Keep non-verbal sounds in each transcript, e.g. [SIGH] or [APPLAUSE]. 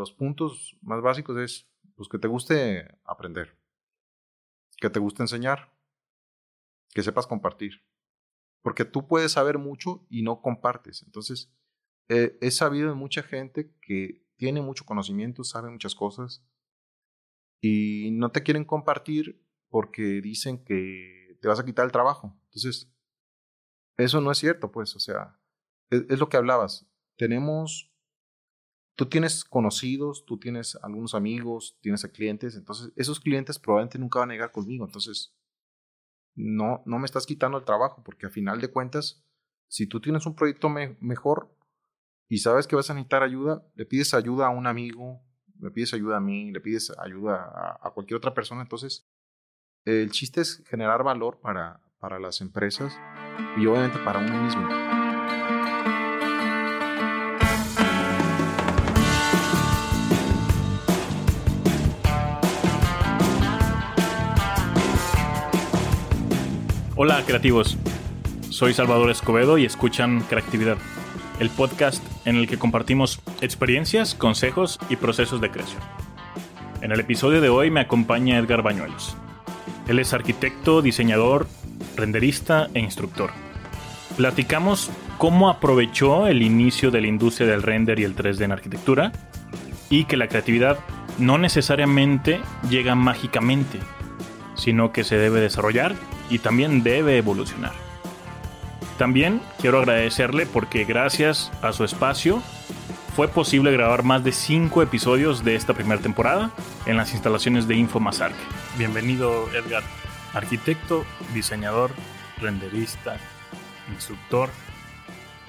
los puntos más básicos es pues, que te guste aprender, que te guste enseñar, que sepas compartir. Porque tú puedes saber mucho y no compartes. Entonces, eh, he sabido de mucha gente que tiene mucho conocimiento, sabe muchas cosas y no te quieren compartir porque dicen que te vas a quitar el trabajo. Entonces, eso no es cierto, pues, o sea, es, es lo que hablabas. Tenemos, tú tienes conocidos, tú tienes algunos amigos, tienes clientes, entonces esos clientes probablemente nunca van a llegar conmigo. Entonces, no, no me estás quitando el trabajo, porque a final de cuentas, si tú tienes un proyecto mejor y sabes que vas a necesitar ayuda, le pides ayuda a un amigo, le pides ayuda a mí, le pides ayuda a, a cualquier otra persona. Entonces, el chiste es generar valor para, para las empresas y obviamente para uno mismo. Hola creativos, soy Salvador Escobedo y escuchan Creatividad, el podcast en el que compartimos experiencias, consejos y procesos de creación. En el episodio de hoy me acompaña Edgar Bañuelos. Él es arquitecto, diseñador, renderista e instructor. Platicamos cómo aprovechó el inicio de la industria del render y el 3D en arquitectura y que la creatividad no necesariamente llega mágicamente, sino que se debe desarrollar y también debe evolucionar. También quiero agradecerle porque gracias a su espacio fue posible grabar más de 5 episodios de esta primera temporada en las instalaciones de Infomasarc. Bienvenido Edgar, arquitecto, diseñador, renderista, instructor,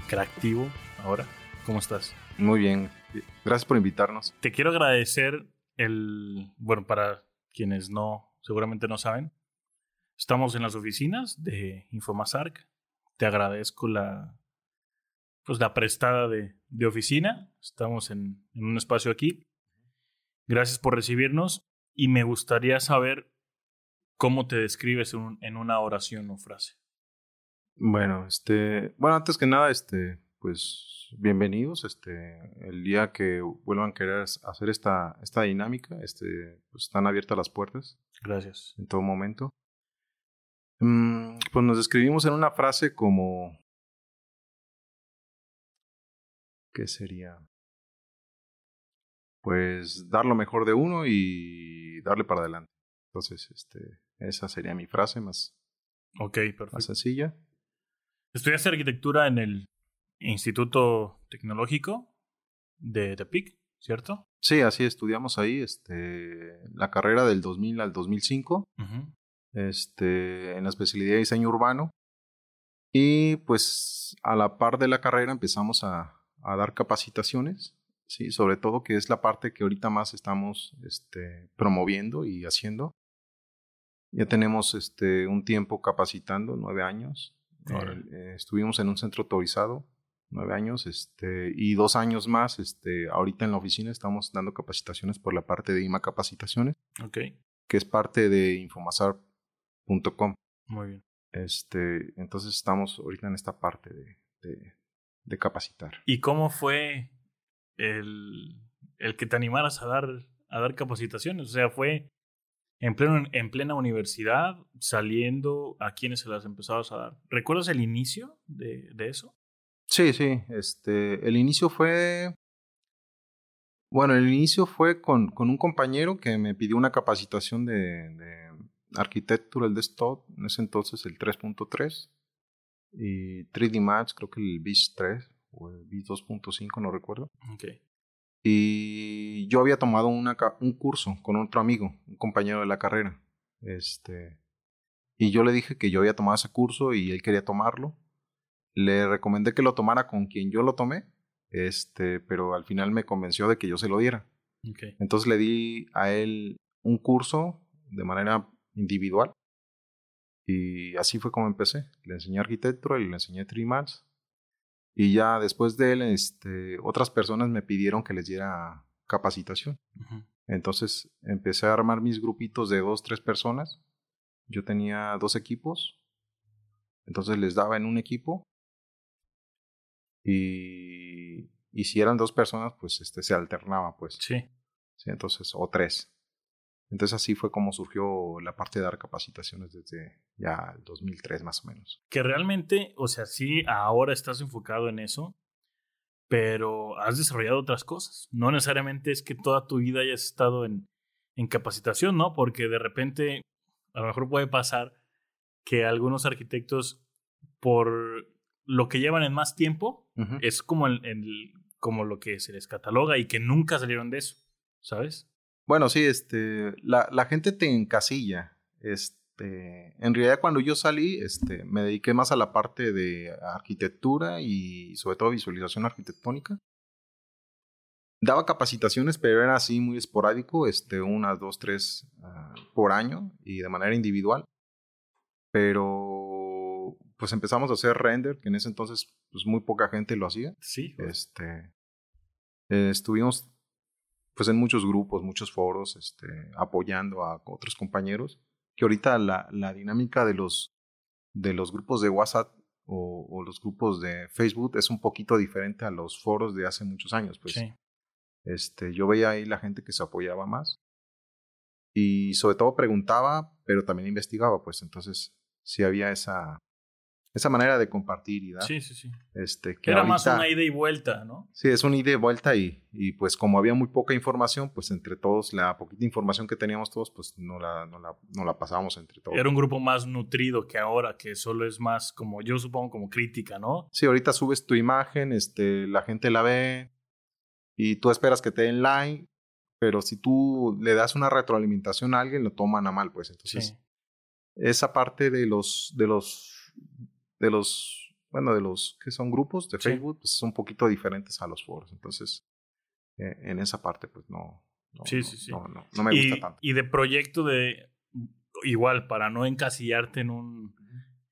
creativo ahora. ¿Cómo estás? Muy bien, gracias por invitarnos. Te quiero agradecer el, bueno, para quienes no, seguramente no saben, Estamos en las oficinas de Infomasarc. Te agradezco la, pues la prestada de, de oficina. Estamos en, en, un espacio aquí. Gracias por recibirnos y me gustaría saber cómo te describes en, en, una oración o frase. Bueno, este, bueno, antes que nada, este, pues bienvenidos. Este, el día que vuelvan a querer hacer esta, esta dinámica, este, pues están abiertas las puertas. Gracias. En todo momento. Mm, pues nos describimos en una frase como... ¿Qué sería? Pues dar lo mejor de uno y darle para adelante. Entonces, este, esa sería mi frase más, ok, perfecto. más sencilla. Estudiaste arquitectura en el Instituto Tecnológico de Tepic, ¿cierto? Sí, así estudiamos ahí este, la carrera del 2000 al 2005. Uh -huh este, en la especialidad de diseño urbano. Y pues a la par de la carrera empezamos a, a dar capacitaciones, ¿sí? sobre todo que es la parte que ahorita más estamos este, promoviendo y haciendo. Ya tenemos este, un tiempo capacitando, nueve años. Eh, estuvimos en un centro autorizado, nueve años, este, y dos años más, este, ahorita en la oficina estamos dando capacitaciones por la parte de IMA Capacitaciones, okay. que es parte de Infomasar Com. Muy bien. Este, entonces estamos ahorita en esta parte de, de, de capacitar. ¿Y cómo fue el, el, que te animaras a dar, a dar capacitaciones? O sea, fue en, pleno, en plena universidad, saliendo, ¿a quienes se las empezabas a dar? ¿Recuerdas el inicio de, de eso? Sí, sí. Este, el inicio fue bueno, el inicio fue con, con, un compañero que me pidió una capacitación de, de, Architectural Desktop, en ese entonces el 3.3 y 3D Max, creo que el BIS 3 o el BIS 2.5, no recuerdo. Okay. Y yo había tomado una, un curso con otro amigo, un compañero de la carrera. Este, y yo le dije que yo había tomado ese curso y él quería tomarlo. Le recomendé que lo tomara con quien yo lo tomé, este, pero al final me convenció de que yo se lo diera. Okay. Entonces le di a él un curso de manera individual. Y así fue como empecé. Le enseñé arquitectura y le enseñé Trimax. Y ya después de él, este, otras personas me pidieron que les diera capacitación. Uh -huh. Entonces empecé a armar mis grupitos de dos, tres personas. Yo tenía dos equipos. Entonces les daba en un equipo. Y y si eran dos personas, pues este se alternaba, pues. Sí. Sí, entonces, o tres. Entonces así fue como surgió la parte de dar capacitaciones desde ya el 2003 más o menos. Que realmente, o sea, sí, ahora estás enfocado en eso, pero has desarrollado otras cosas. No necesariamente es que toda tu vida hayas estado en, en capacitación, ¿no? Porque de repente, a lo mejor puede pasar que algunos arquitectos, por lo que llevan en más tiempo, es como, el, el, como lo que se les cataloga y que nunca salieron de eso, ¿sabes? Bueno, sí, este, la, la gente te encasilla. Este, en realidad cuando yo salí, este, me dediqué más a la parte de arquitectura y sobre todo visualización arquitectónica. Daba capacitaciones, pero era así muy esporádico, este, unas dos, tres uh, por año y de manera individual. Pero pues empezamos a hacer render, que en ese entonces pues muy poca gente lo hacía. Sí. Este, eh, estuvimos pues en muchos grupos, muchos foros, este, apoyando a otros compañeros, que ahorita la, la dinámica de los, de los grupos de WhatsApp o, o, los grupos de Facebook es un poquito diferente a los foros de hace muchos años, pues. Sí. Este, yo veía ahí la gente que se apoyaba más y sobre todo preguntaba, pero también investigaba, pues entonces sí había esa, esa manera de compartir y dar. Sí, sí, sí. Este, que Era ahorita, más una ida y vuelta, ¿no? Sí, es una ida y vuelta y, y pues como había muy poca información, pues entre todos, la poquita información que teníamos todos, pues no la, no la, no la pasábamos entre todos. Era un grupo más nutrido que ahora, que solo es más como, yo supongo, como crítica, ¿no? Sí, ahorita subes tu imagen, este, la gente la ve y tú esperas que te den like, pero si tú le das una retroalimentación a alguien, lo toman a mal, pues entonces... Sí. Esa parte de los, de los de los, bueno, de los que son grupos de Facebook, sí. pues son un poquito diferentes a los foros. Entonces, eh, en esa parte, pues no. no sí, no, sí, sí. No, no, no me y, gusta tanto. Y de proyecto de, igual, para no encasillarte en un,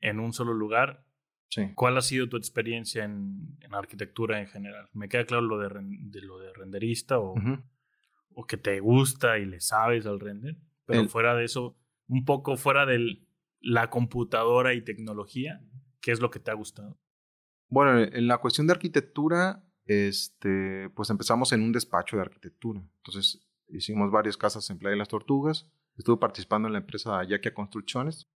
en un solo lugar, sí. ¿cuál ha sido tu experiencia en, en, arquitectura en general? Me queda claro lo de, de lo de renderista o, uh -huh. o que te gusta y le sabes al render, pero El, fuera de eso, un poco fuera de la computadora y tecnología, ¿Qué es lo que te ha gustado? Bueno, en la cuestión de arquitectura, este, pues empezamos en un despacho de arquitectura. Entonces hicimos varias casas en Playa de las Tortugas. Estuve participando en la empresa Yaquia Construcciones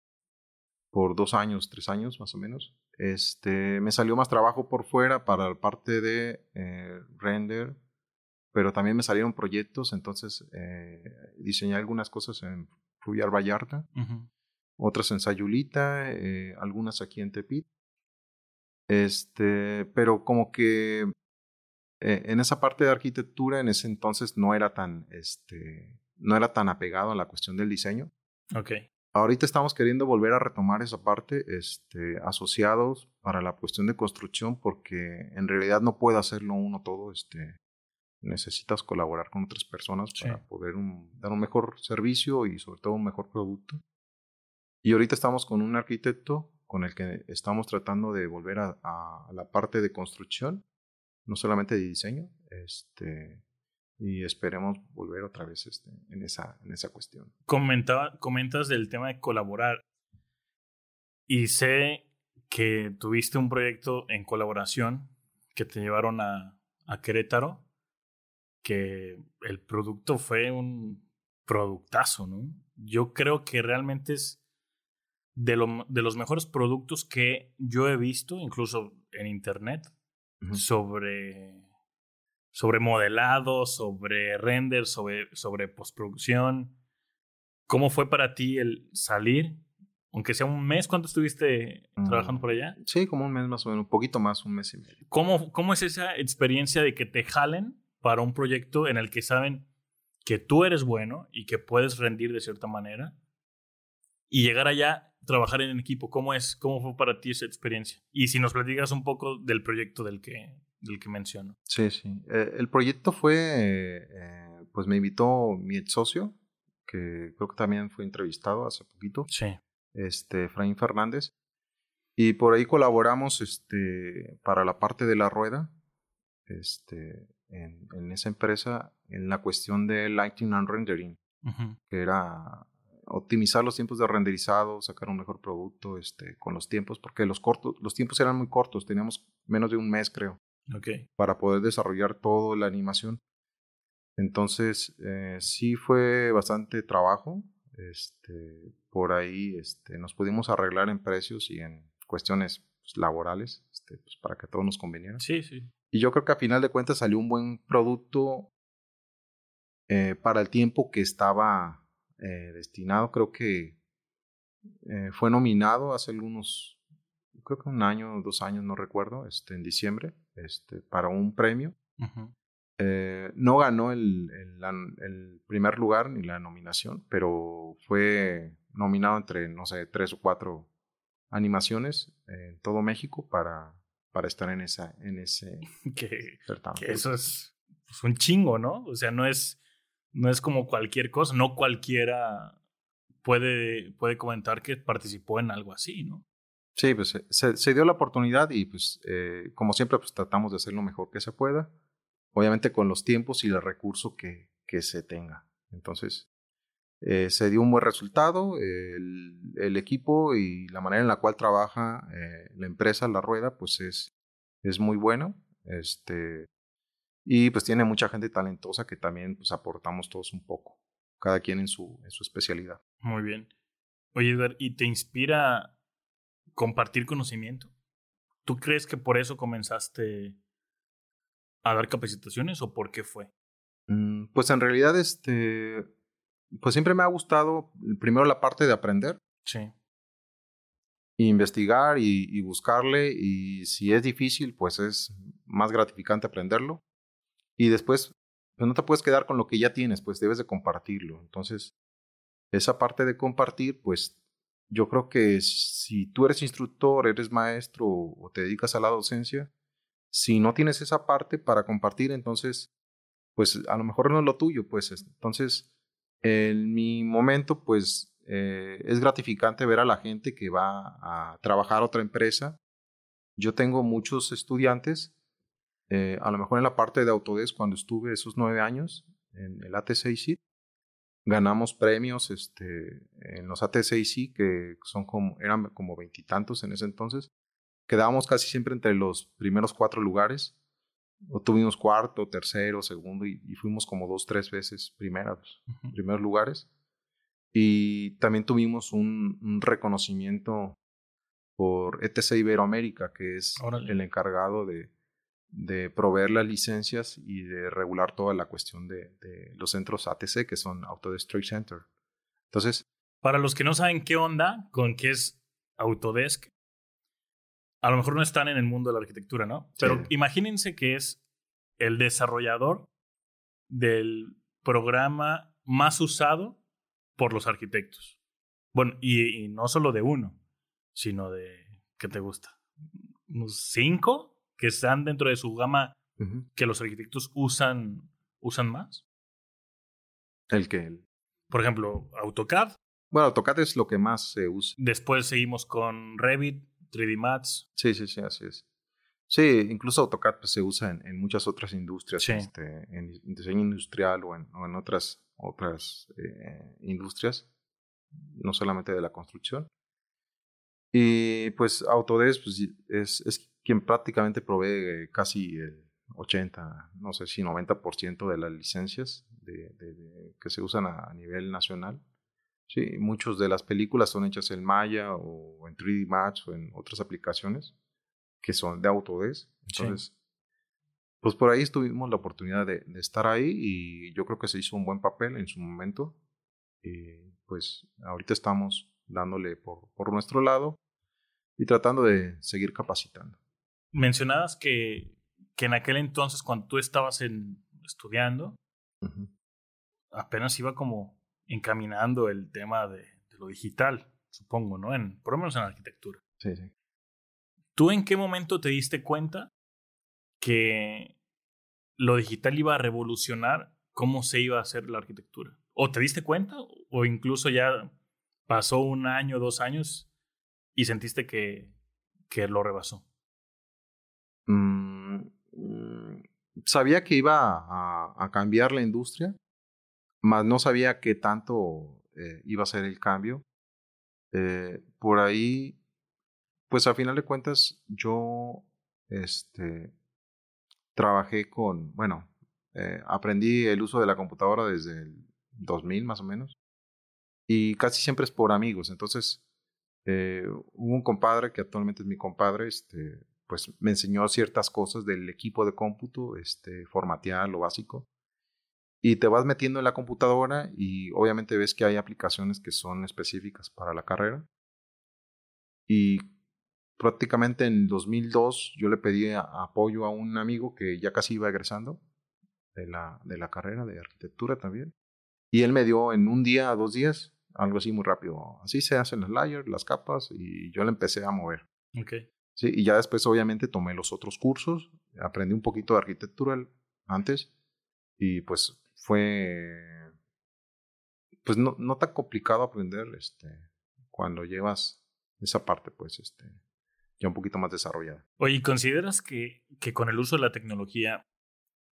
por dos años, tres años más o menos. Este, me salió más trabajo por fuera para la parte de eh, render, pero también me salieron proyectos. Entonces eh, diseñé algunas cosas en Fluyar Vallarta. Uh -huh otras en Sayulita, eh, algunas aquí en Tepit. Este, pero como que eh, en esa parte de arquitectura en ese entonces no era tan, este, no era tan apegado a la cuestión del diseño. Ok. Ahorita estamos queriendo volver a retomar esa parte, este, asociados para la cuestión de construcción, porque en realidad no puede hacerlo uno todo, este, necesitas colaborar con otras personas Sí. para poder un- dar un mejor servicio y sobre todo un mejor producto. Y ahorita estamos con un arquitecto con el que estamos tratando de volver a, la parte de construcción, no solamente de diseño, este, y esperemos volver otra vez este, en, esa, en esa cuestión. Comentaba, comentas del tema de colaborar. Y sé que tuviste un proyecto en colaboración que te llevaron a, a Querétaro, que el producto fue un productazo, ¿no? Yo creo que realmente es de, lo, de los mejores productos que yo he visto, incluso en internet, sobre, sobre modelado, sobre render, sobre, sobre postproducción. ¿Cómo fue para ti el salir? Aunque sea un mes, ¿cuánto estuviste Mm. trabajando por allá? Sí, como un mes más o menos, un poquito más, un mes y medio. ¿Cómo, ¿Cómo es esa experiencia de que te jalen para un proyecto en el que saben que tú eres bueno y que puedes rendir de cierta manera? Y llegar allá, trabajar en equipo, ¿cómo es? ¿Cómo fue para ti esa experiencia? Y si nos platicas un poco del proyecto del que, del que menciono. Sí, sí. Eh, el proyecto fue, eh, pues me invitó mi ex socio, que creo que también fue entrevistado hace poquito, Sí. este, Efraín Fernández. Y por ahí colaboramos este, para la parte de la rueda, este, en, en esa empresa, en la cuestión de lighting and rendering, Ujú. que era optimizar los tiempos de renderizado, sacar un mejor producto este, con los tiempos, porque los, cortos, los tiempos eran muy cortos, teníamos menos de un mes, creo. Ok. para poder desarrollar toda la animación. Entonces, eh, sí fue bastante trabajo. Este, por ahí este, nos pudimos arreglar en precios y en cuestiones pues, laborales este, pues, para que todo nos conveniera. Sí, sí. Y yo creo que a final de cuentas salió un buen producto eh, para el tiempo que estaba eh, destinado. Creo que eh, fue nominado hace algunos, creo que un año o dos años, no recuerdo, este, en diciembre, este, para un premio. Eh, no ganó el, el- primer lugar ni la nominación, pero fue nominado entre, no sé, tres o cuatro animaciones en todo México para, para estar en, esa, en ese [LAUGHS] Que, certamen. que eso es pues, un chingo, ¿no? O sea, no es, no es como cualquier cosa. No cualquiera puede, puede comentar que participó en algo así, ¿no? Sí, pues se- se, se dio la oportunidad y pues eh, como siempre pues tratamos de hacer lo mejor que se pueda, obviamente con los tiempos y el recurso que, que se tenga. Entonces, eh, se dio un buen resultado, el, el equipo y la manera en la cual trabaja eh, la empresa, la rueda, pues es, es muy bueno. Este, y pues tiene mucha gente talentosa que también pues aportamos todos un poco, cada quien en su, en su especialidad. Muy bien. Oye, Edgar, ¿y te inspira compartir conocimiento? ¿Tú crees que por eso comenzaste a dar capacitaciones o por qué fue? Mm, Pues en realidad, este, pues siempre me ha gustado primero la parte de aprender, Sí. investigar y, y buscarle y si es difícil, pues es más gratificante aprenderlo. Y después, pues no te puedes quedar con lo que ya tienes, pues debes de compartirlo. Entonces, esa parte de compartir, pues yo creo que si tú eres instructor, eres maestro o te dedicas a la docencia, si no tienes esa parte para compartir, entonces, pues a lo mejor no es lo tuyo, pues entonces, en mi momento, pues eh, es gratificante ver a la gente que va a trabajar a otra empresa. Yo tengo muchos estudiantes, eh, a lo mejor en la parte de Autodesk, cuando estuve esos nueve años en el AT6C, ganamos premios este, en los AT6C, que son como, eran como veintitantos en ese entonces. Quedábamos casi siempre entre los primeros cuatro lugares. O tuvimos cuarto, tercero, segundo, y, y fuimos como dos, tres veces primeros, primeros lugares. Y también tuvimos un, un reconocimiento por ETC Iberoamérica, que es Órale. el encargado de, de proveer las licencias y de regular toda la cuestión de, de los centros ATC, que son Autodesk Center. Entonces, Para los que no saben qué onda con qué es Autodesk, a lo mejor no están en el mundo de la arquitectura, ¿no? Pero Sí. imagínense que es el desarrollador del programa más usado por los arquitectos. Bueno, y, y no solo de uno, sino de, ¿qué te gusta? Unos cinco que están dentro de su gama que los arquitectos usan, usan más. el que... el- Por ejemplo, AutoCAD. bueno, AutoCAD es lo que más se usa. Después seguimos con Revit, 3D Max. Sí, sí, sí, así es. Sí, incluso AutoCAD pues, se usa en, en muchas otras industrias, Sí. este, en diseño industrial o en, o en otras, otras eh, industrias, no solamente de la construcción. Y pues Autodesk pues, es, es quien prácticamente provee casi el 80, no sé si 90% de las licencias de, de- de- que se usan a, a nivel nacional. Sí, muchas de las películas son hechas en Maya o en 3D Max o en otras aplicaciones que son de Autodesk. Sí. Entonces, pues por ahí tuvimos la oportunidad de, de estar ahí y yo creo que se hizo un buen papel en su momento. Y pues ahorita estamos dándole por, por nuestro lado y tratando de seguir capacitando. Mencionabas que, que en aquel entonces, cuando tú estabas en, estudiando, apenas iba como encaminando el tema de, de lo digital, supongo, ¿no? En, por lo menos en arquitectura. Sí, sí. ¿Tú en qué momento te diste cuenta que lo digital iba a revolucionar cómo se iba a hacer la arquitectura? ¿O te diste cuenta? ¿O incluso ya pasó un año, dos años y sentiste que, que lo rebasó? Mm, mm, sabía que iba a, cambiar la industria, mas no sabía qué tanto eh, iba a ser el cambio. Eh, por ahí, pues a final de cuentas, yo este, trabajé con, bueno, eh, aprendí el uso de la computadora desde el 2000 más o menos. Y casi siempre es por amigos. Entonces, eh, hubo un compadre que actualmente es mi compadre, este, pues me enseñó ciertas cosas del equipo de cómputo, este, formatear lo básico. Y te vas metiendo en la computadora y obviamente ves que hay aplicaciones que son específicas para la carrera. Y prácticamente en 2002 yo le pedí apoyo a un amigo que ya casi iba egresando de la, de la carrera de arquitectura también. Y él me dio en un día, dos días, algo así muy rápido. Así se hacen las layers, las capas, y yo le empecé a mover. Okay. Sí, y ya después obviamente tomé los otros cursos, aprendí un poquito de arquitectura antes, y pues fue, pues no, no tan complicado aprender este, cuando llevas esa parte, pues, este, ya un poquito más desarrollada. Oye, ¿consideras que, que con el uso de la tecnología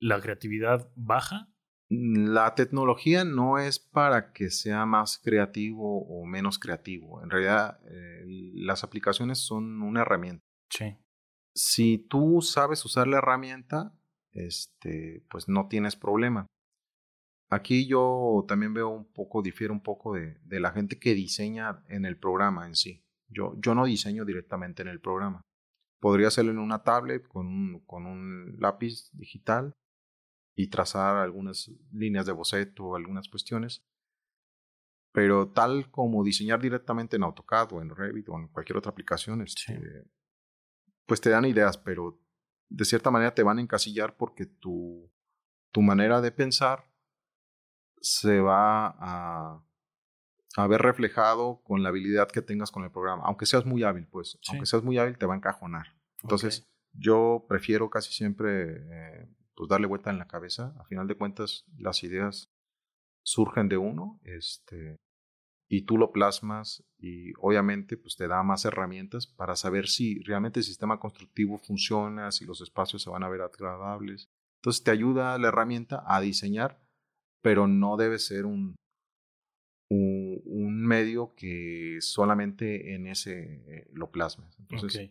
la creatividad baja? La tecnología no es para que sea más creativo o menos creativo. En realidad, eh, las aplicaciones son una herramienta. Sí. Si tú sabes usar la herramienta, este, pues no tienes problema. Aquí yo también veo un poco, difiere un poco de, de la gente que diseña en el programa en sí. Yo, yo no diseño directamente en el programa. Podría hacerlo en una tablet con un, con un lápiz digital y trazar algunas líneas de boceto o algunas cuestiones. Pero tal como diseñar directamente en AutoCAD o en Revit o en cualquier otra aplicación, este, pues te dan ideas, pero de cierta manera te van a encasillar porque tu, tu manera de pensar se va a, a, ver reflejado con la habilidad que tengas con el programa. Aunque seas muy hábil, pues, aunque seas muy hábil, te va a encajonar. Entonces, yo prefiero casi siempre eh, pues darle vuelta en la cabeza. A final de cuentas, las ideas surgen de uno, este, y tú lo plasmas y obviamente pues te da más herramientas para saber si realmente el sistema constructivo funciona, si los espacios se van a ver agradables. Entonces te ayuda la herramienta a diseñar, pero no debe ser un, un, medio que solamente en ese eh, lo plasmes. Entonces,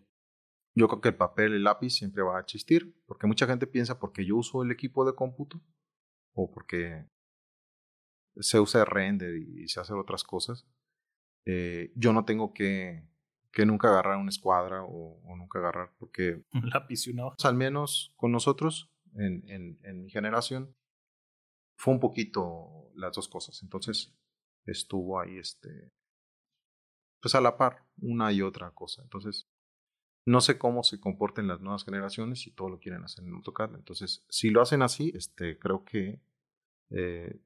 yo creo que el papel, el lápiz siempre va a existir, porque mucha gente piensa porque yo uso el equipo de cómputo o porque se usa render y se hacen otras cosas, eh, yo no tengo que, que nunca agarrar una escuadra o, nunca agarrar, porque... [LAUGHS] Un lápiz y una hoja. Al menos con nosotros, en, en, en mi generación, fue un poquito las dos cosas. Entonces estuvo ahí, este, pues a la par, una y otra cosa. Entonces, no sé cómo se comporten las nuevas generaciones si todo lo quieren hacer en AutoCAD. Entonces, si lo hacen así, este, creo que eh,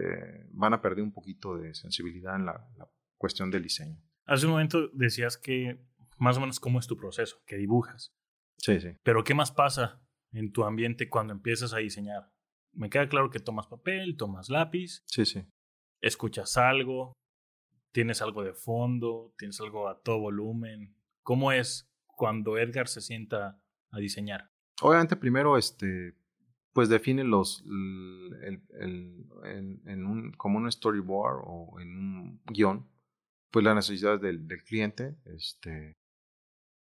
eh, van a perder un poquito de sensibilidad en la, cuestión del diseño. Hace un momento decías que más o menos cómo es tu proceso, que dibujas. Sí, sí. Pero ¿qué más pasa en tu ambiente cuando empiezas a diseñar? Me queda claro que tomas papel, tomas lápiz. Sí, sí. Escuchas algo, tienes algo de fondo, tienes algo a todo volumen. ¿Cómo es cuando Edgar se sienta a diseñar? Obviamente primero, este, pues define los, el, en, un, como un storyboard o en un guion, pues las necesidades del, del cliente. Este,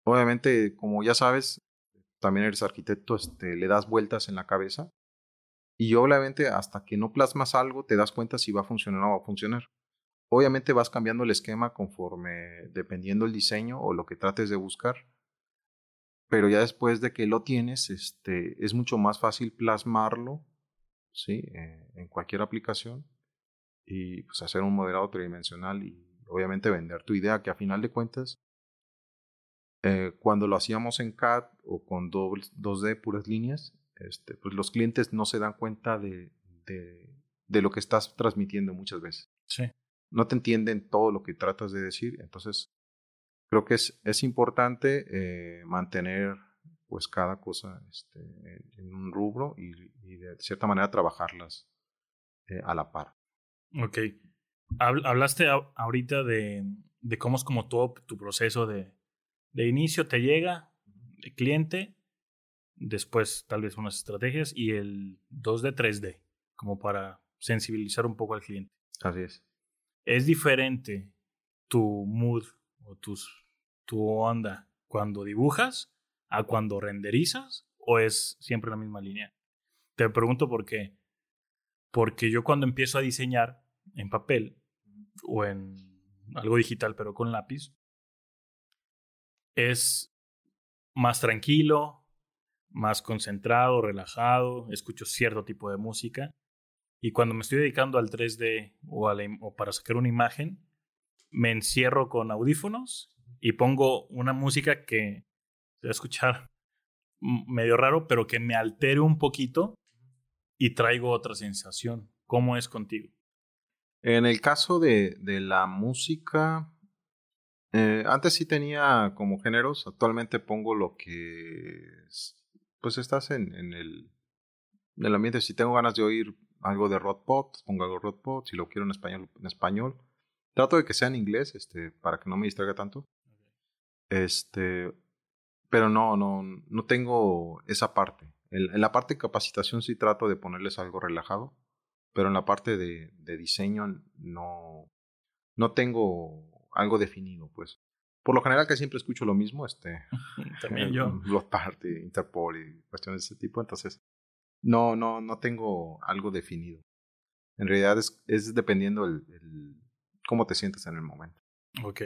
obviamente, como ya sabes, también eres arquitecto, este, le das vueltas en la cabeza y obviamente hasta que no plasmas algo te das cuenta si va a funcionar o no va a funcionar. Obviamente vas cambiando el esquema conforme, dependiendo el diseño o lo que trates de buscar pero ya después de que lo tienes, este, es mucho más fácil plasmarlo, ¿sí? Eh, en cualquier aplicación y pues hacer un modelado tridimensional y obviamente vender tu idea, que a final de cuentas, eh, cuando lo hacíamos en CAD o con 2D puras líneas, este, pues los clientes no se dan cuenta de, de, de lo que estás transmitiendo muchas veces. Sí. No te entienden todo lo que tratas de decir, entonces creo que es, es importante eh, mantener pues cada cosa este, en un rubro y, de cierta manera trabajarlas eh, a la par. Ok. Hablaste ahorita de, de cómo es como todo tu proceso de, de inicio, te llega el cliente, después tal vez unas estrategias y el 2D, 3D, como para sensibilizar un poco al cliente. Así es. Es diferente tu mood o tus, tu onda cuando dibujas a cuando renderizas o es siempre la misma línea? Te pregunto por qué. Porque yo cuando empiezo a diseñar en papel o en algo digital, pero con lápiz, es más tranquilo, más concentrado, relajado, escucho cierto tipo de música. Y cuando me estoy dedicando al 3D o, o para sacar una imagen, me encierro con audífonos y pongo una música que se va a escuchar medio raro, pero que me altere un poquito y traigo otra sensación. ¿Cómo es contigo? En el caso de, de la música, eh, antes sí tenía como géneros, actualmente pongo lo que pues estás en, en, el, en el ambiente. Si tengo ganas de oír algo de rock pop, pongo algo de rock pop, si lo quiero en español, en español. Trato de que sea en inglés, este, para que no me distraiga tanto. Este, pero no, no, no tengo esa parte. En, la parte de capacitación sí trato de ponerles algo relajado, pero en la parte de, de diseño no, no tengo algo definido, pues. Por lo general que siempre escucho lo mismo, este. [LAUGHS] También yo. [LAUGHS] Blood Party, Interpol y cuestiones de ese tipo, entonces no, no, no tengo algo definido. En realidad es, es dependiendo el, el, cómo te sientes en el momento. Ok.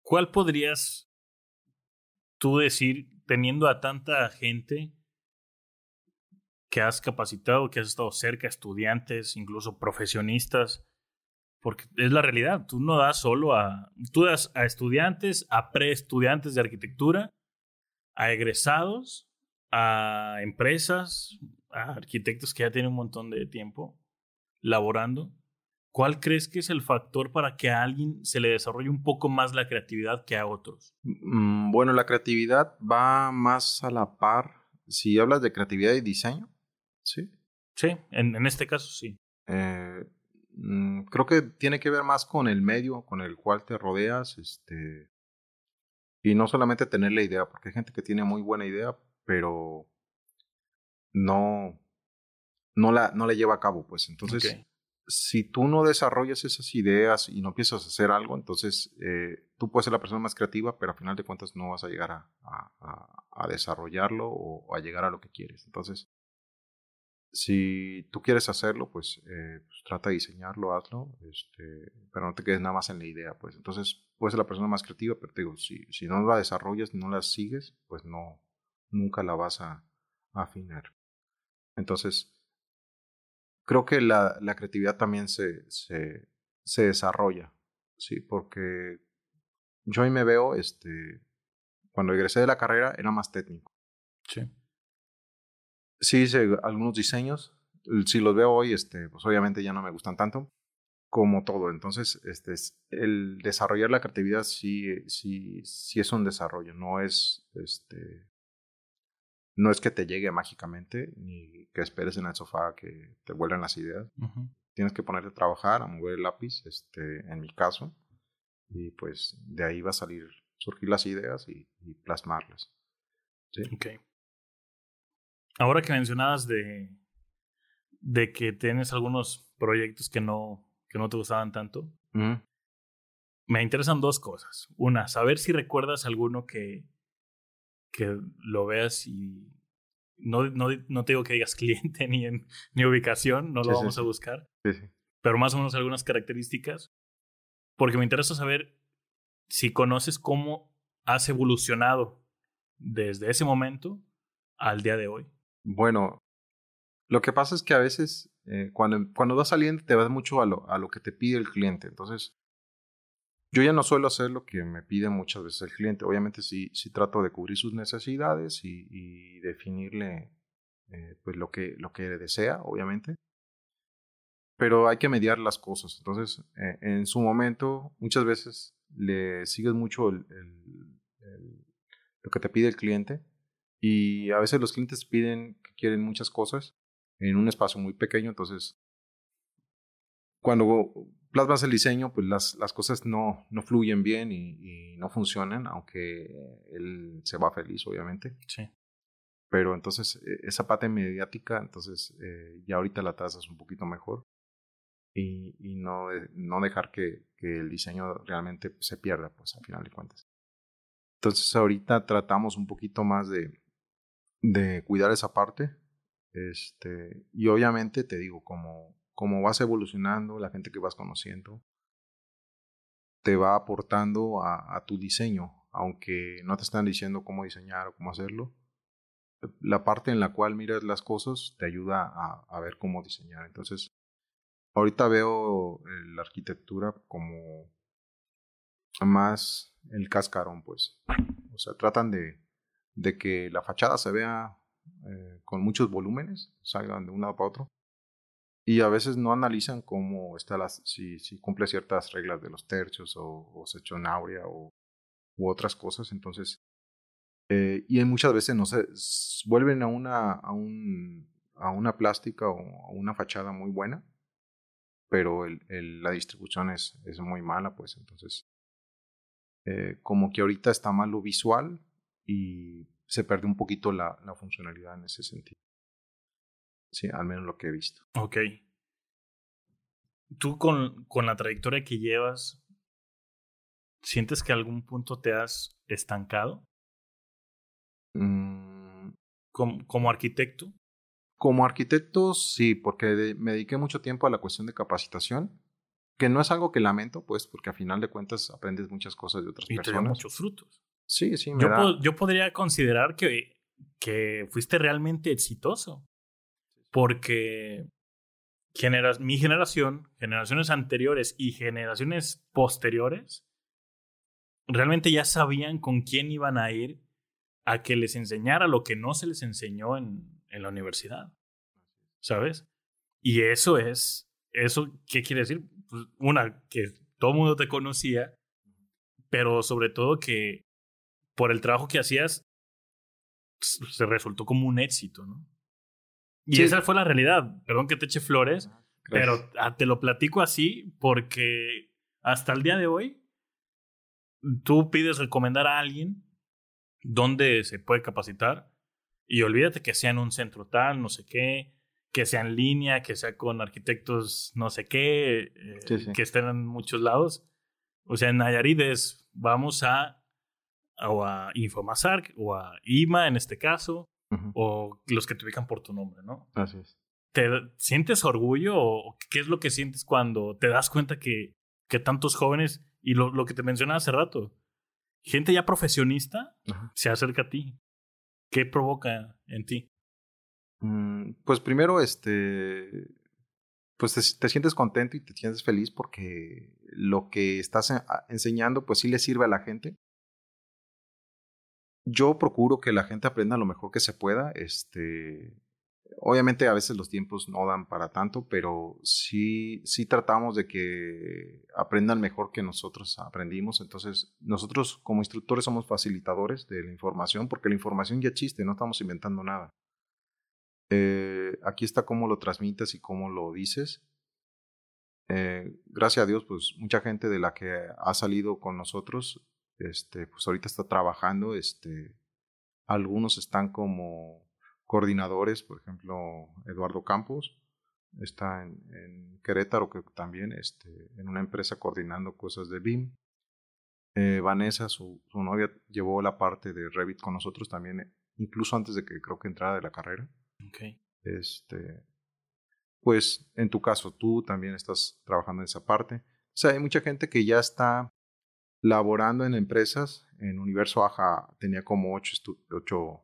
¿Cuál podrías tú decir, teniendo a tanta gente que has capacitado, que has estado cerca, estudiantes, incluso profesionistas, porque es la realidad, tú no das solo a, tú das a estudiantes, a preestudiantes de arquitectura, a egresados, a empresas, a arquitectos que ya tienen un montón de tiempo laborando. ¿Cuál crees que es el factor para que a alguien se le desarrolle un poco más la creatividad que a otros? Mm, bueno, la creatividad va más a la par. Si hablas de creatividad y diseño, ¿sí? Sí, en, en este caso sí. Eh, mm, creo que tiene que ver más con el medio con el cual te rodeas, este, y no solamente tener la idea, porque hay gente que tiene muy buena idea, pero no, no la, no la lleva a cabo, pues. Entonces, si tú no desarrollas esas ideas y no a hacer algo, entonces eh, tú puedes ser la persona más creativa, pero al final de cuentas no vas a llegar a, desarrollarlo o a llegar a lo que quieres. Entonces, si tú quieres hacerlo, pues, eh, pues, trata de diseñarlo, hazlo, este, pero no te quedes nada más en la idea, pues. Entonces, puedes ser la persona más creativa, pero te digo, si, no la desarrollas, no la sigues, pues no, nunca la vas a afinar. Entonces, creo que la, la creatividad también se, se, se, desarrolla, ¿sí? Porque yo ahí me veo, este, cuando egresé de la carrera era más técnico. Sí. Sí hice algunos diseños, si los veo hoy, este, pues obviamente ya no me gustan tanto como todo. Entonces, este, el desarrollar la creatividad sí, sí, sí es un desarrollo, no es, este, no es que te llegue mágicamente ni que esperes en el sofá que te vuelvan las ideas. Tienes que ponerte a trabajar, a mover el lápiz, este, en mi caso, y pues de ahí va a salir, surgir las ideas y, y plasmarlas. ¿sí? Okay. Ahora que mencionabas de, de que tienes algunos proyectos que no, que no te gustaban tanto, me interesan dos cosas. Una, saber si recuerdas alguno que, que lo veas y no, no, no te digo que digas [LAUGHS] cliente ni, en, ni ubicación, no lo vamos a buscar, pero más o menos algunas características, porque me interesa saber si conoces cómo has evolucionado desde ese momento al día de hoy. Bueno, lo que pasa es que a veces eh, cuando, cuando vas saliendo te vas mucho a lo, a lo que te pide el cliente, entonces yo ya no suelo hacer lo que me pide muchas veces el cliente. Obviamente sí, sí trato de cubrir sus necesidades y, definirle eh, pues lo que, lo que desea, obviamente. Pero hay que mediar las cosas. Entonces, eh, en su momento, muchas veces le sigues mucho lo que te pide el cliente. Y a veces los clientes piden que quieren muchas cosas en un espacio muy pequeño. Entonces, cuando plasmas el diseño, pues las, las cosas no, no fluyen bien y, y, no funcionan, aunque él se va feliz, obviamente. Sí. Pero entonces, e, esa parte mediática, entonces eh, ya ahorita la trazas un poquito mejor y, y no, no dejar que, que, el diseño realmente se pierda, pues al final de cuentas. Entonces, ahorita tratamos un poquito más de, de cuidar esa parte. Este, y obviamente te digo, como, como vas evolucionando, la gente que vas conociendo, te va aportando a, tu diseño, aunque no te están diciendo cómo diseñar o cómo hacerlo. La parte en la cual miras las cosas te ayuda a, ver cómo diseñar. Entonces, ahorita veo la arquitectura como más el cascarón, pues. O sea, tratan de, de que la fachada se vea eh, con muchos volúmenes, salgan de un lado para otro. Y a veces no analizan cómo está las, si, cumple ciertas reglas de los tercios o, o se echó en áurea o u otras cosas. Entonces, eh, y muchas veces no se vuelven a una, a, un, a una plástica o una fachada muy buena, pero el, la distribución es, es muy mala, pues entonces eh, como que ahorita está mal lo visual y se pierde un poquito la, la funcionalidad en ese sentido. Sí, al menos lo que he visto. Ok. Tú con, con la trayectoria que llevas, ¿sientes que a algún punto te has estancado? Mm. ¿Como, como arquitecto? Como arquitecto, sí, porque me dediqué mucho tiempo a la cuestión de capacitación que no es algo que lamento, pues, porque a final de cuentas aprendes muchas cosas de otras y personas. Y muchos frutos. Sí, sí, me yo, da... po yo podría considerar que, que fuiste realmente exitoso, porque genera mi generación, generaciones anteriores y generaciones posteriores, realmente ya sabían con quién iban a ir a que les enseñara lo que no se les enseñó en, en la universidad, ¿sabes? Y eso es, ¿eso qué quiere decir? pues, una, que todo el mundo te conocía, pero sobre todo que por el trabajo que hacías, se resultó como un éxito, ¿no? Y sí. esa fue la realidad. Perdón que te eche flores, Gracias. pero ah, te lo platico así porque hasta el día de hoy tú pides recomendar a alguien dónde se puede capacitar y olvídate que sea en un centro tal, no sé qué, que sea en línea, que sea con arquitectos no sé qué, eh, sí, sí. que estén en muchos lados. O sea, en Nayarit es, vamos a, o a o a IMA en este caso, uh -huh. o los que te ubican por tu nombre, ¿no? Así es. ¿Te sientes orgullo o qué es lo que sientes cuando te das cuenta que, que tantos jóvenes, y lo, lo que te mencionaba hace rato, gente ya profesionista uh -huh. se acerca a ti? ¿Qué provoca en ti? Mm, pues primero, este, pues te, te, sientes contento y te sientes feliz porque lo que estás enseñando, pues sí le sirve a la gente. Yo procuro que la gente aprenda lo mejor que se pueda. Este, obviamente a veces los tiempos no dan para tanto, pero sí, sí tratamos de que aprendan mejor que nosotros aprendimos. Entonces, nosotros como instructores somos facilitadores de la información porque la información ya existe, no estamos inventando nada. Eh, aquí está cómo lo transmites y cómo lo dices. Eh, gracias a Dios, pues mucha gente de la que ha salido con nosotros, este, pues ahorita está trabajando. Este, algunos están como coordinadores, por ejemplo, Eduardo Campos está en, en Querétaro, que también este, en una empresa coordinando cosas de BIM. Eh, Vanessa, su, su novia, llevó la parte de Revit con nosotros también, incluso antes de que creo que entrara de la carrera. Okay. Este, pues en tu caso tú también estás trabajando en esa parte. O sea, hay mucha gente que ya está laborando en empresas. En Universo Aja tenía como ocho, ocho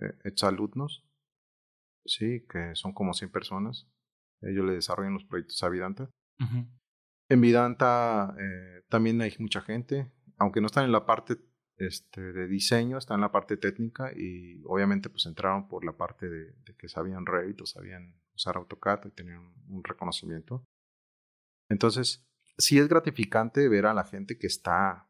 eh, exalumnos, sí, que son como 100 personas. Ellos le desarrollan los proyectos a Vidanta. Uh -huh. En Vidanta eh, también hay mucha gente, aunque no están en la parte este, de diseño, está en la parte técnica y obviamente pues entraron por la parte de, de que sabían Revit o sabían usar AutoCAD y tenían un, reconocimiento. Entonces, sí es gratificante ver a la gente que está,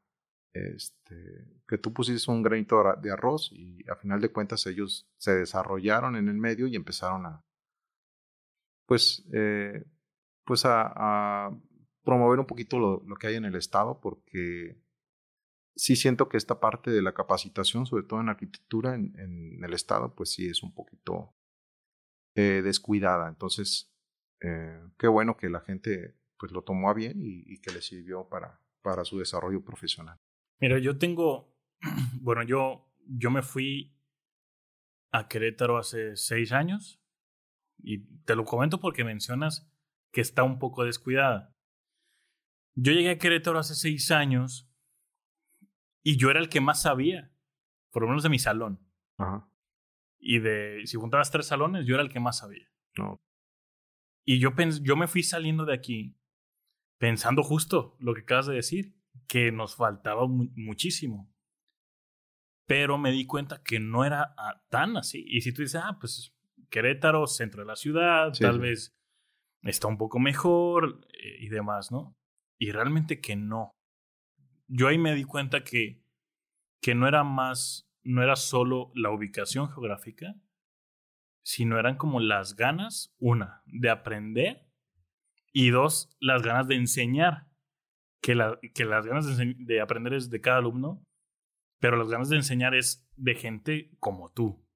este, que tú pusiste un granito de arroz y a final de cuentas ellos se desarrollaron en el medio y empezaron a, pues, eh, pues a, a, promover un poquito lo, que hay en el estado porque sí siento que esta parte de la capacitación, sobre todo en arquitectura en, en el Estado, pues sí es un poquito eh, descuidada. Entonces, eh, qué bueno que la gente pues lo tomó a bien y, y, que le sirvió para, para su desarrollo profesional. Mira, yo tengo, [CLEARS THROAT] bueno, yo, yo me fui a Querétaro hace seis años. Y te lo comento porque mencionas que está un poco descuidada. Yo llegué a Querétaro hace seis años y yo era el que más sabía, por lo menos de mi salón. Ajá. Y de, si juntabas tres salones, yo era el que más sabía. No. Y yo, pens yo me fui saliendo de aquí pensando justo lo que acabas de decir, que nos faltaba mu muchísimo. Pero me di cuenta que no era tan así. Y si tú dices, ah, pues Querétaro, centro de la ciudad, Sí, tal sí. vez está un poco mejor eh, y demás, ¿no? Y realmente que no. Yo ahí me di cuenta que, que no era más, no era solo la ubicación geográfica, sino eran como las ganas, una, de aprender y dos, las ganas de enseñar. Que, la, que las ganas de, aprender es de cada alumno, pero las ganas de enseñar es de gente como tú,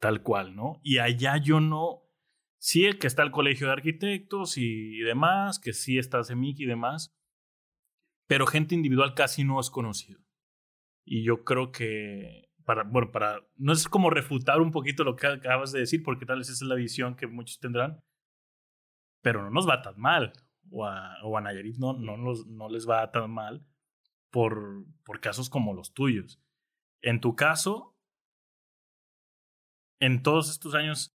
tal cual, ¿no? Y allá yo no, sí que está el colegio de arquitectos y demás, que sí está CEMIC y demás, pero gente individual casi no es conocido. Y yo creo que, para, bueno, para, no es como refutar un poquito lo que acabas de decir, porque tal vez esa es la visión que muchos tendrán, pero no nos va tan mal, o a, o a Nayarit no, no, nos- no les va tan mal por, por casos como los tuyos. En tu caso, en todos estos años,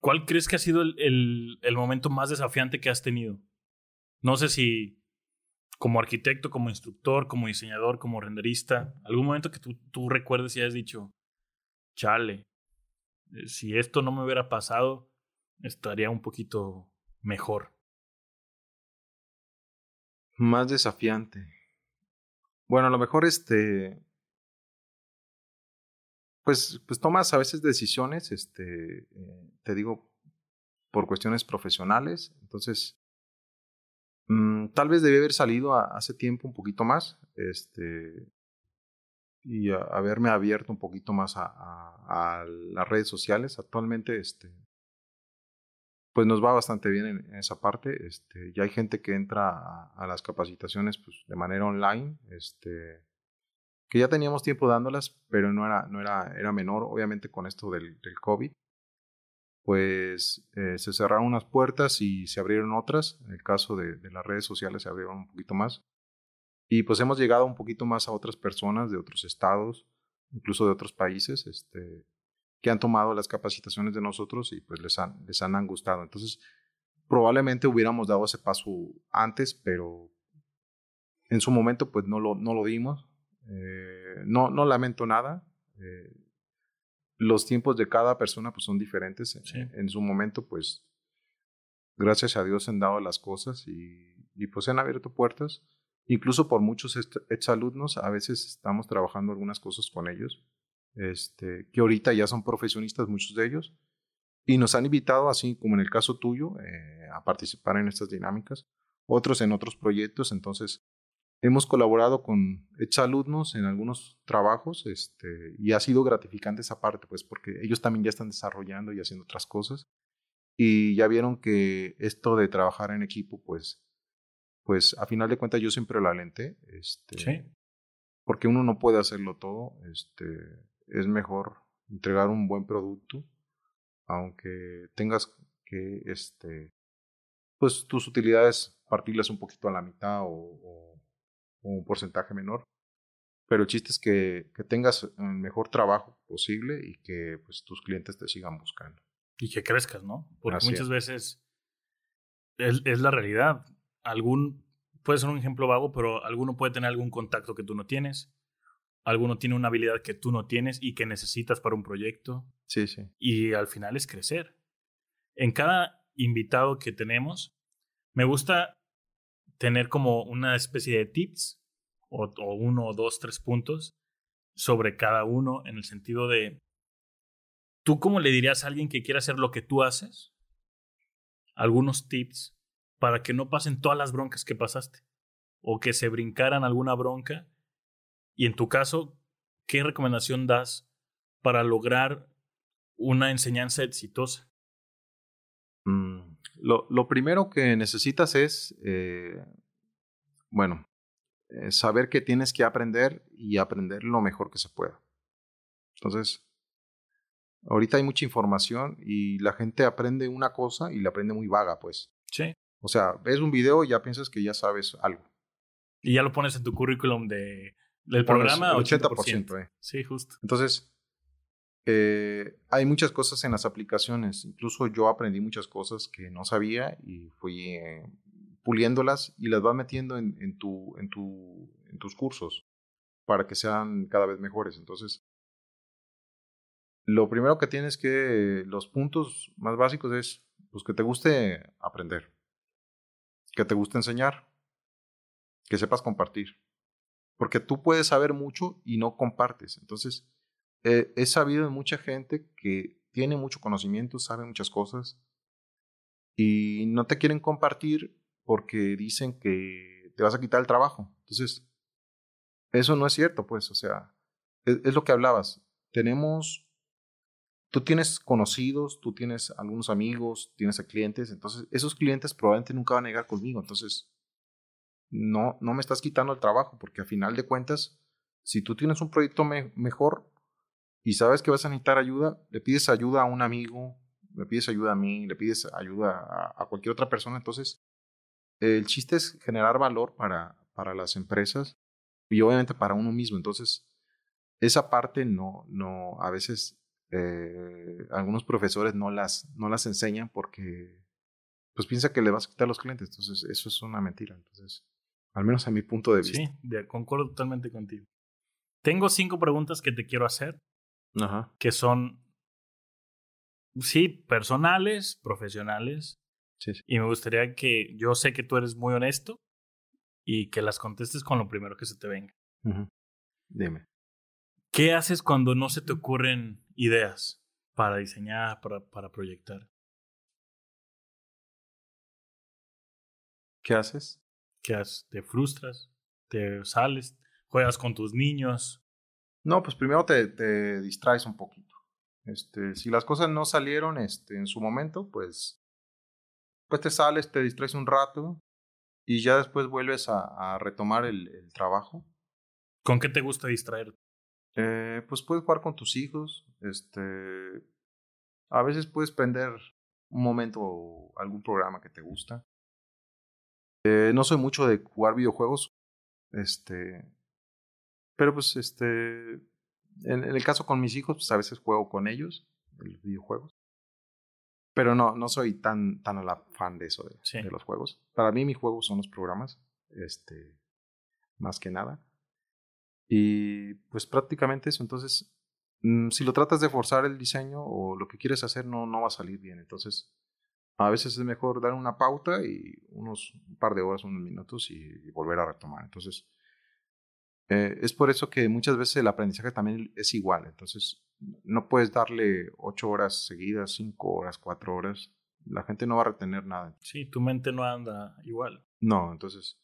¿cuál crees que ha sido el, el, el momento más desafiante que has tenido? No sé si como arquitecto, como instructor, como diseñador, como renderista, algún momento que tú, tú recuerdes y hayas dicho, chale, eh, si esto no me hubiera pasado, estaría un poquito mejor. Más desafiante. Bueno, a lo mejor este. Pues, pues tomas a veces decisiones, este, eh, te digo, por cuestiones profesionales. Entonces, mm, tal vez debí haber salido hace tiempo un poquito más, este, y haberme abierto un poquito más a- a las redes sociales. Actualmente, este, pues nos va bastante bien en, esa parte. Este, ya hay gente que entra a, las capacitaciones pues, de manera online, este, que ya teníamos tiempo dándolas, pero no era, no era, era menor, obviamente con esto del, del COVID. Pues eh, se cerraron unas puertas y se abrieron otras. En el caso de, de las redes sociales se abrieron un poquito más. Y pues hemos llegado un poquito más a otras personas de otros estados, incluso de otros países, este, que han tomado las capacitaciones de nosotros y pues les han, les han gustado. Entonces, probablemente hubiéramos dado ese paso antes, pero en su momento pues no lo, no lo dimos. Eh, no, no lamento nada. Eh, los tiempos de cada persona pues son diferentes. Sí. En, en su momento pues gracias a Dios se han dado las cosas y, y pues se han abierto puertas. Incluso por muchos exalumnos, a veces estamos trabajando algunas cosas con ellos este, que ahorita ya son profesionistas muchos de ellos, y nos han invitado, así como en el caso tuyo, eh, a participar en estas dinámicas, otros en otros proyectos, entonces hemos colaborado con exalumnos en algunos trabajos, este, y ha sido gratificante esa parte, pues porque ellos también ya están desarrollando y haciendo otras cosas, y ya vieron que esto de trabajar en equipo, pues, pues a final de cuentas yo siempre lo alenté, este, Sí. porque uno no puede hacerlo todo, este, es mejor entregar un buen producto, aunque tengas que, este, pues tus utilidades partirlas un poquito a la mitad o, o- o un porcentaje menor. Pero el chiste es que, que tengas el mejor trabajo posible y que pues, tus clientes te sigan buscando. y que crezcas, ¿no? Porque Así muchas es. veces es, es la realidad. Algún, puede ser un ejemplo vago, pero alguno puede tener algún contacto que tú no tienes. Alguno tiene una habilidad que tú no tienes y que necesitas para un proyecto. Sí, sí. Y al final es crecer. En cada invitado que tenemos, me gusta tener como una especie de tips o, o uno, dos, tres puntos sobre cada uno en el sentido de, ¿tú cómo le dirías a alguien que quiere hacer lo que tú haces? Algunos tips para que no pasen todas las broncas que pasaste o que se brincaran alguna bronca. Y en tu caso, ¿qué recomendación das para lograr una enseñanza exitosa? Mm, lo, lo primero que necesitas es, eh, bueno, eh, saber que tienes que aprender y aprender lo mejor que se pueda. Entonces, Ahorita hay mucha información y la gente aprende una cosa y la aprende muy vaga, pues. Sí. O sea, ves un video y ya piensas que ya sabes algo. Y ya lo pones en tu currículum de, del programa. 80%. 80% eh. Sí, justo. Entonces, eh, hay muchas cosas en las aplicaciones. Incluso yo aprendí muchas cosas que no sabía y fui eh, puliéndolas y las vas metiendo en, en, tu, en, tu, en tus cursos para que sean cada vez mejores. Entonces, lo primero que tienes que, los puntos más básicos es, pues que te guste aprender, que te guste enseñar, que sepas compartir, porque tú puedes saber mucho y no compartes. Entonces, eh, he sabido de mucha gente que tiene mucho conocimiento, sabe muchas cosas y no te quieren compartir porque dicen que te vas a quitar el trabajo. Entonces, eso no es cierto, pues, o sea, es lo que hablabas. Tenemos tú tienes conocidos, tú tienes algunos amigos, tienes clientes, entonces esos clientes probablemente nunca van a llegar conmigo, entonces no, no me estás quitando el trabajo, porque a final de cuentas, si tú tienes un proyecto mejor y sabes que vas a necesitar ayuda, le pides ayuda a un amigo, le pides ayuda a mí, le pides ayuda a, cualquier otra persona, entonces el chiste es generar valor para, para las empresas y obviamente para uno mismo, entonces esa parte no, no, a veces eh, algunos profesores no las, no las enseñan porque pues piensa que le vas a quitar los clientes. Entonces, eso es una mentira. Entonces, al menos a mi punto de vista. Sí, concuerdo totalmente contigo. Tengo cinco preguntas que te quiero hacer. Ajá. Que son, sí, personales, profesionales. Sí, sí. Y me gustaría que, yo sé que tú eres muy honesto y que las contestes con lo primero que se te venga. Dime. ¿Qué haces cuando no se te ocurren ideas para diseñar, para, para proyectar? ¿Qué haces? ¿Te frustras? ¿Te sales? ¿Juegas con tus niños? No, pues primero te, te distraes un poquito. Este, si las cosas no salieron este, en su momento, pues, pues te sales, te distraes un rato y ya después vuelves a, a retomar el, el trabajo. ¿Con qué te gusta distraerte? Eh, pues puedes jugar con tus hijos. Este, a veces puedes prender un momento algún programa que te gusta. Eh, no soy mucho de jugar videojuegos. Este, pero pues este, en, el caso con mis hijos, pues a veces juego con ellos, los videojuegos. Pero no, no soy tan, tan a la fan de eso de, de los juegos. Para mí, mis juegos son los programas. Este, más que nada. Y pues prácticamente eso. Entonces, mm, si lo tratas de forzar el diseño o lo que quieres hacer, no, no va a salir bien. Entonces, a veces es mejor dar una pauta y unos un par de horas, unos minutos y, volver a retomar. Entonces, eh, es por eso que muchas veces el aprendizaje también es igual. Entonces, no puedes darle ocho horas seguidas, cinco horas, cuatro horas. La gente no va a retener nada. Sí, tu mente no anda igual. No, entonces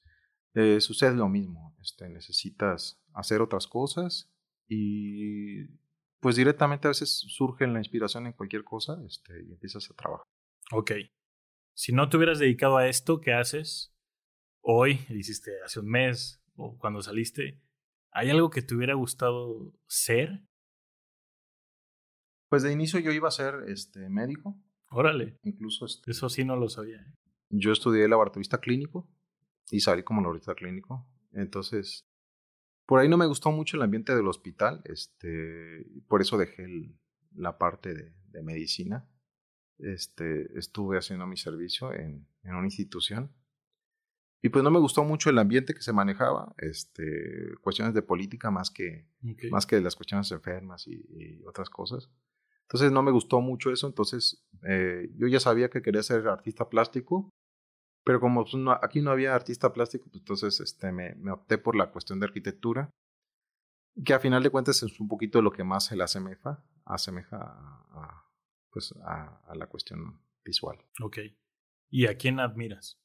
eh, sucede lo mismo. Este, necesitas hacer otras cosas y pues directamente a veces surge la inspiración en cualquier cosa este, y empiezas a trabajar. Ok. Si no te hubieras dedicado a esto, ¿qué haces? Hoy, hiciste hace un mes o cuando saliste, ¿hay algo que te hubiera gustado ser? Pues de inicio yo iba a ser este, médico. Órale. Incluso este, Eso sí no lo sabía. ¿eh? Yo estudié laboratorista clínico y salí como laboratorista clínico. Entonces, por ahí no me gustó mucho el ambiente del hospital, este, por eso dejé el, la parte de, de, medicina. Este, estuve haciendo mi servicio en, en, una institución. Y pues no me gustó mucho el ambiente que se manejaba, este, cuestiones de política más que, okay. más que las cuestiones enfermas y, y, otras cosas. Entonces no me gustó mucho eso, entonces eh, yo ya sabía que quería ser artista plástico pero como pues, no, aquí no había artista plástico, pues entonces este, me, me, opté por la cuestión de arquitectura, que a final de cuentas es un poquito lo que más se le asemeja, asemeja a, a pues, a, a, la cuestión visual. Ok. ¿Y a quién admiras?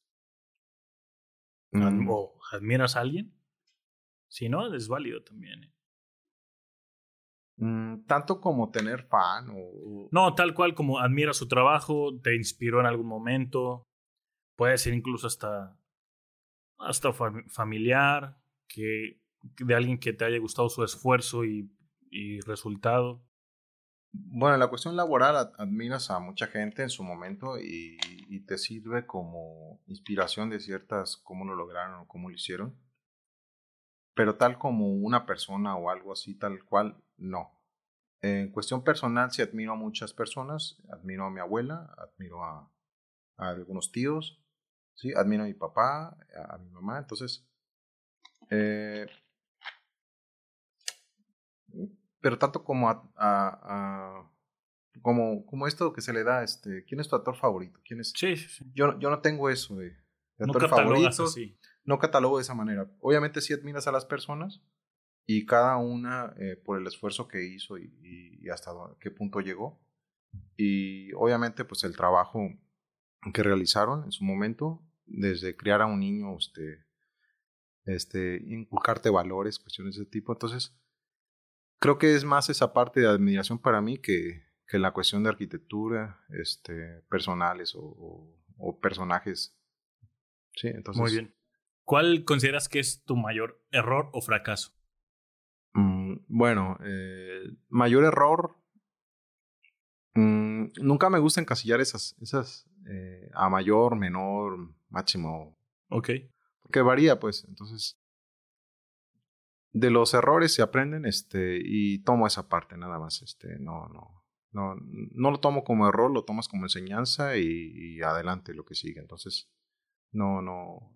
Mm. ¿O admiras a alguien? Si no, es válido también. ¿eh? Mm, tanto como tener fan o... No, tal cual como admiras su trabajo, te inspiró en algún momento, puede ser incluso hasta, hasta familiar, que, de alguien que te haya gustado su esfuerzo y, y resultado. Bueno, en la cuestión laboral admiras a mucha gente en su momento y, te sirve como inspiración de ciertas, cómo lo lograron o cómo lo hicieron. Pero tal como una persona o algo así, tal cual, no. En cuestión personal, sí admiro a muchas personas. Admiro a mi abuela, admiro a, a algunos tíos, ¿sí? admiro a mi papá, a, mi mamá. Entonces, eh, pero tanto como a, a, como, como esto que se le da, este, ¿quién es tu actor favorito? ¿Quién es? Sí, sí, sí. Yo, yo no tengo eso de, actor favorito. No catalogo de esa manera. Obviamente sí admiras a las personas y cada una eh, por el esfuerzo que hizo y, y, hasta qué punto llegó. Y obviamente pues el trabajo que realizaron en su momento, desde criar a un niño, este, este, inculcarte valores, cuestiones de ese tipo. Entonces, creo que es más esa parte de admiración para mí que, que la cuestión de arquitectura, este, personales o, o, personajes. Sí, entonces. Muy bien. ¿Cuál consideras que es tu mayor error o fracaso? Mm, bueno, eh, mayor error. Mm, nunca me gusta encasillar esas, esas eh, a mayor, menor, máximo. Ok. Porque varía, pues. Entonces, de los errores se aprenden, este, y tomo esa parte nada más, este, no, no, no, no lo tomo como error, lo tomas como enseñanza y, adelante lo que sigue. Entonces, no, no,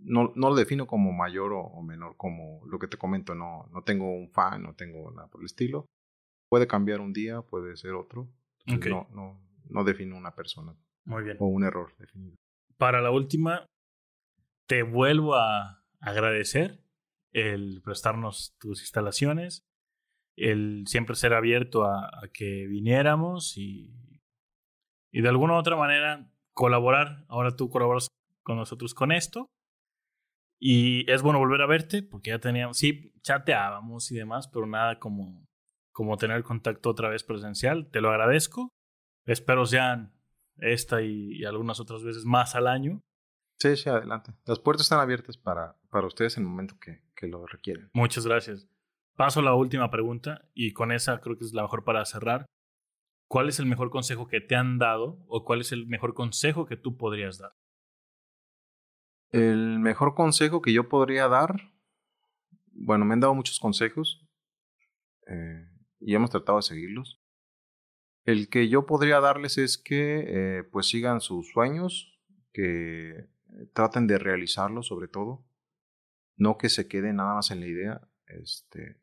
no, no lo defino como mayor o, menor, como lo que te comento, no, no tengo un fan, no tengo nada por el estilo. Puede cambiar un día, puede ser otro. no, no, no defino una persona. Muy bien. O un error definido. Para la última, te vuelvo a agradecer el prestarnos tus instalaciones, el siempre ser abierto a, que viniéramos y, y de alguna u otra manera colaborar. Ahora tú colaboras con nosotros con esto. Y es bueno volver a verte porque ya teníamos, sí, chateábamos y demás, pero nada como, como tener contacto otra vez presencial. Te lo agradezco. Espero sean esta y, algunas otras veces más al año. Sí, sí, adelante. Las puertas están abiertas para, para ustedes en el momento que, que lo requieren. Muchas gracias. Paso a la última pregunta y con esa creo que es la mejor para cerrar. ¿Cuál es el mejor consejo que te han dado o cuál es el mejor consejo que tú podrías dar? El mejor consejo que yo podría dar, bueno, me han dado muchos consejos eh, y hemos tratado de seguirlos. El que yo podría darles es que eh, pues sigan sus sueños, que traten de realizarlos sobre todo, no que se queden nada más en la idea. Este,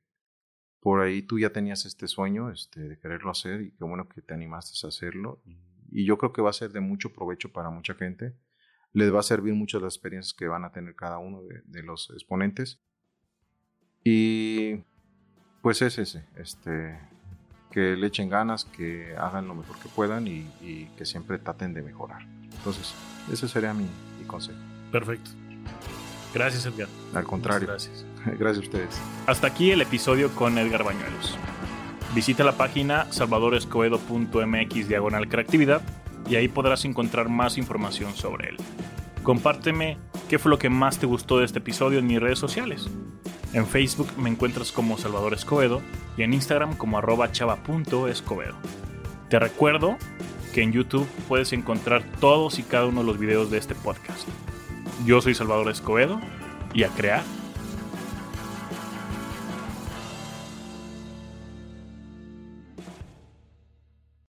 por ahí tú ya tenías este sueño este, de quererlo hacer y qué bueno que te animaste a hacerlo. Y yo creo que va a ser de mucho provecho para mucha gente. Les va a servir mucho las experiencias que van a tener cada uno de, de los exponentes. Y pues es ese, este, que le echen ganas, que hagan lo mejor que puedan y, y que siempre traten de mejorar. Entonces, ese sería mi, mi consejo. Perfecto. Gracias, Edgar. Al contrario. gracias. [LAUGHS] gracias a ustedes. Hasta aquí el episodio con Edgar Bañuelos. Visita la página salvadorescoedo.mx diagonal creatividad y ahí podrás encontrar más información sobre él. Compárteme qué fue lo que más te gustó de este episodio en mis redes sociales. En Facebook me encuentras como Salvador Escobedo y en Instagram como arroba chava.escobedo. Te recuerdo que en YouTube puedes encontrar todos y cada uno de los videos de este podcast. Yo soy Salvador Escobedo y a crear